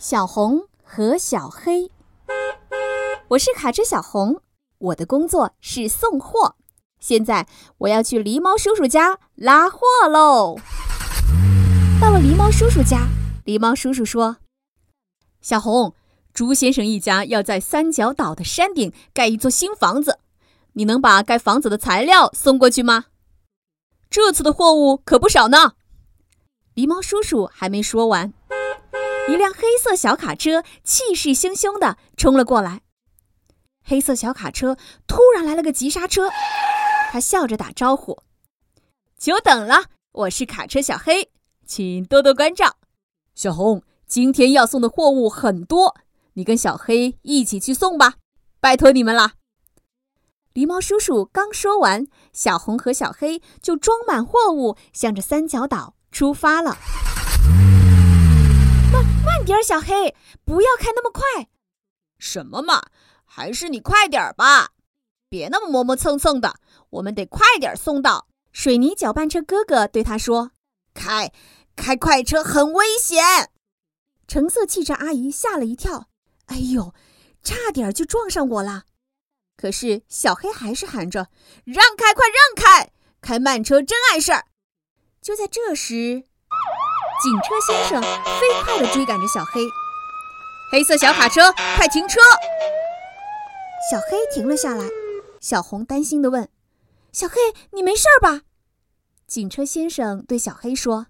小红和小黑，我是卡车小红，我的工作是送货。现在我要去狸猫叔叔家拉货喽。到了狸猫叔叔家，狸猫叔叔说：“小红，猪先生一家要在三角岛的山顶盖一座新房子，你能把盖房子的材料送过去吗？这次的货物可不少呢。”狸猫叔叔还没说完。一辆黑色小卡车气势汹汹地冲了过来。黑色小卡车突然来了个急刹车，他笑着打招呼：“久等了，我是卡车小黑，请多多关照。”小红，今天要送的货物很多，你跟小黑一起去送吧，拜托你们了。狸猫叔叔刚说完，小红和小黑就装满货物，向着三角岛出发了。慢点，小黑，不要开那么快。什么嘛，还是你快点吧，别那么磨磨蹭蹭的。我们得快点送到。水泥搅拌车哥哥对他说：“开，开快车很危险。”橙色汽车阿姨吓了一跳，哎呦，差点就撞上我了。可是小黑还是喊着：“让开，快让开！开慢车真碍事儿。”就在这时。警车先生飞快地追赶着小黑，黑色小卡车，快停车！小黑停了下来。小红担心地问：“小黑，你没事吧？”警车先生对小黑说：“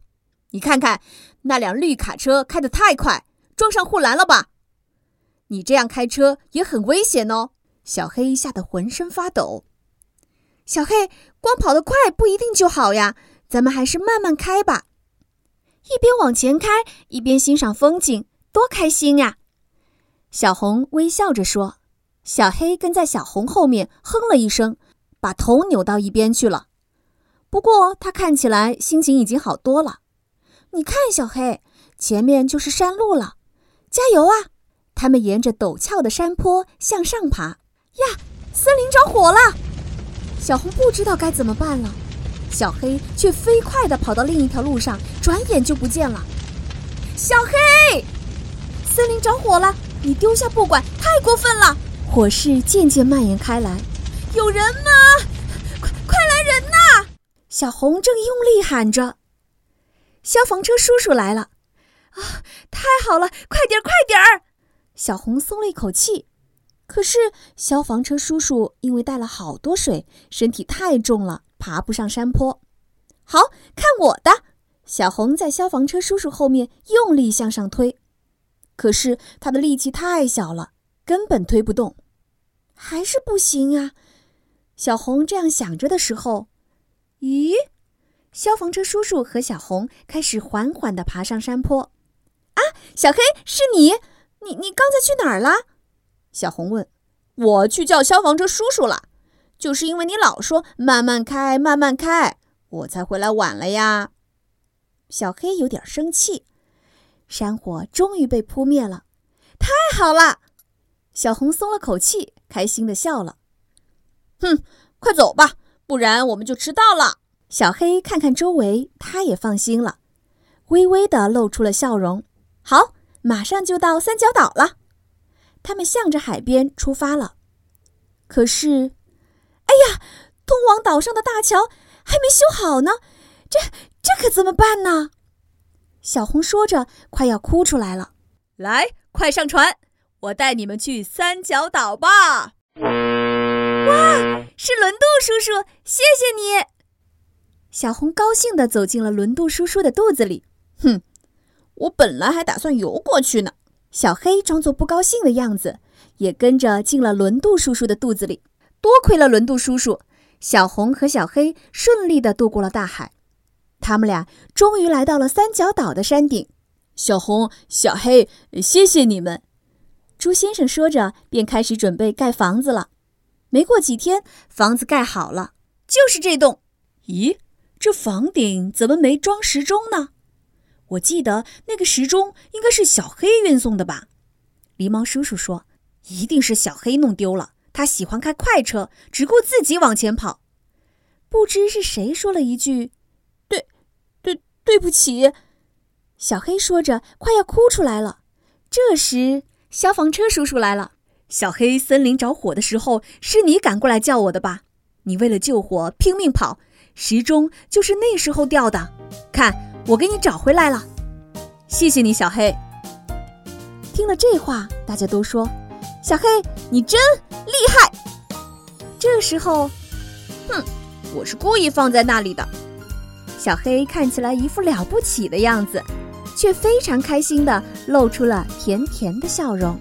你看看那辆绿卡车开得太快，撞上护栏了吧？你这样开车也很危险哦。”小黑吓得浑身发抖。小黑，光跑得快不一定就好呀，咱们还是慢慢开吧。一边往前开，一边欣赏风景，多开心呀！小红微笑着说。小黑跟在小红后面，哼了一声，把头扭到一边去了。不过他看起来心情已经好多了。你看，小黑，前面就是山路了，加油啊！他们沿着陡峭的山坡向上爬。呀，森林着火了！小红不知道该怎么办了。小黑却飞快地跑到另一条路上，转眼就不见了。小黑，森林着火了！你丢下不管，太过分了！火势渐渐蔓延开来，有人吗？快快来人呐！小红正用力喊着：“消防车叔叔来了！”啊，太好了！快点，快点儿！小红松了一口气。可是消防车叔叔因为带了好多水，身体太重了。爬不上山坡，好看我的！小红在消防车叔叔后面用力向上推，可是他的力气太小了，根本推不动，还是不行啊！小红这样想着的时候，咦，消防车叔叔和小红开始缓缓地爬上山坡。啊，小黑，是你？你你刚才去哪儿了？小红问。我去叫消防车叔叔了。就是因为你老说慢慢开，慢慢开，我才回来晚了呀。小黑有点生气。山火终于被扑灭了，太好了！小红松了口气，开心的笑了。哼，快走吧，不然我们就迟到了。小黑看看周围，他也放心了，微微的露出了笑容。好，马上就到三角岛了。他们向着海边出发了。可是。哎呀，通往岛上的大桥还没修好呢，这这可怎么办呢？小红说着，快要哭出来了。来，快上船，我带你们去三角岛吧！哇，是轮渡叔叔，谢谢你！小红高兴地走进了轮渡叔叔的肚子里。哼，我本来还打算游过去呢。小黑装作不高兴的样子，也跟着进了轮渡叔叔的肚子里。多亏了轮渡叔叔，小红和小黑顺利的渡过了大海。他们俩终于来到了三角岛的山顶。小红、小黑，谢谢你们！猪先生说着，便开始准备盖房子了。没过几天，房子盖好了，就是这栋。咦，这房顶怎么没装时钟呢？我记得那个时钟应该是小黑运送的吧？狸猫叔叔说：“一定是小黑弄丢了。”他喜欢开快车，只顾自己往前跑。不知是谁说了一句：“对，对，对不起。”小黑说着，快要哭出来了。这时，消防车叔叔来了。小黑，森林着火的时候是你赶过来叫我的吧？你为了救火拼命跑，时钟就是那时候掉的。看，我给你找回来了。谢谢你，小黑。听了这话，大家都说：“小黑，你真厉害。”这时候，哼，我是故意放在那里的。小黑看起来一副了不起的样子，却非常开心的露出了甜甜的笑容。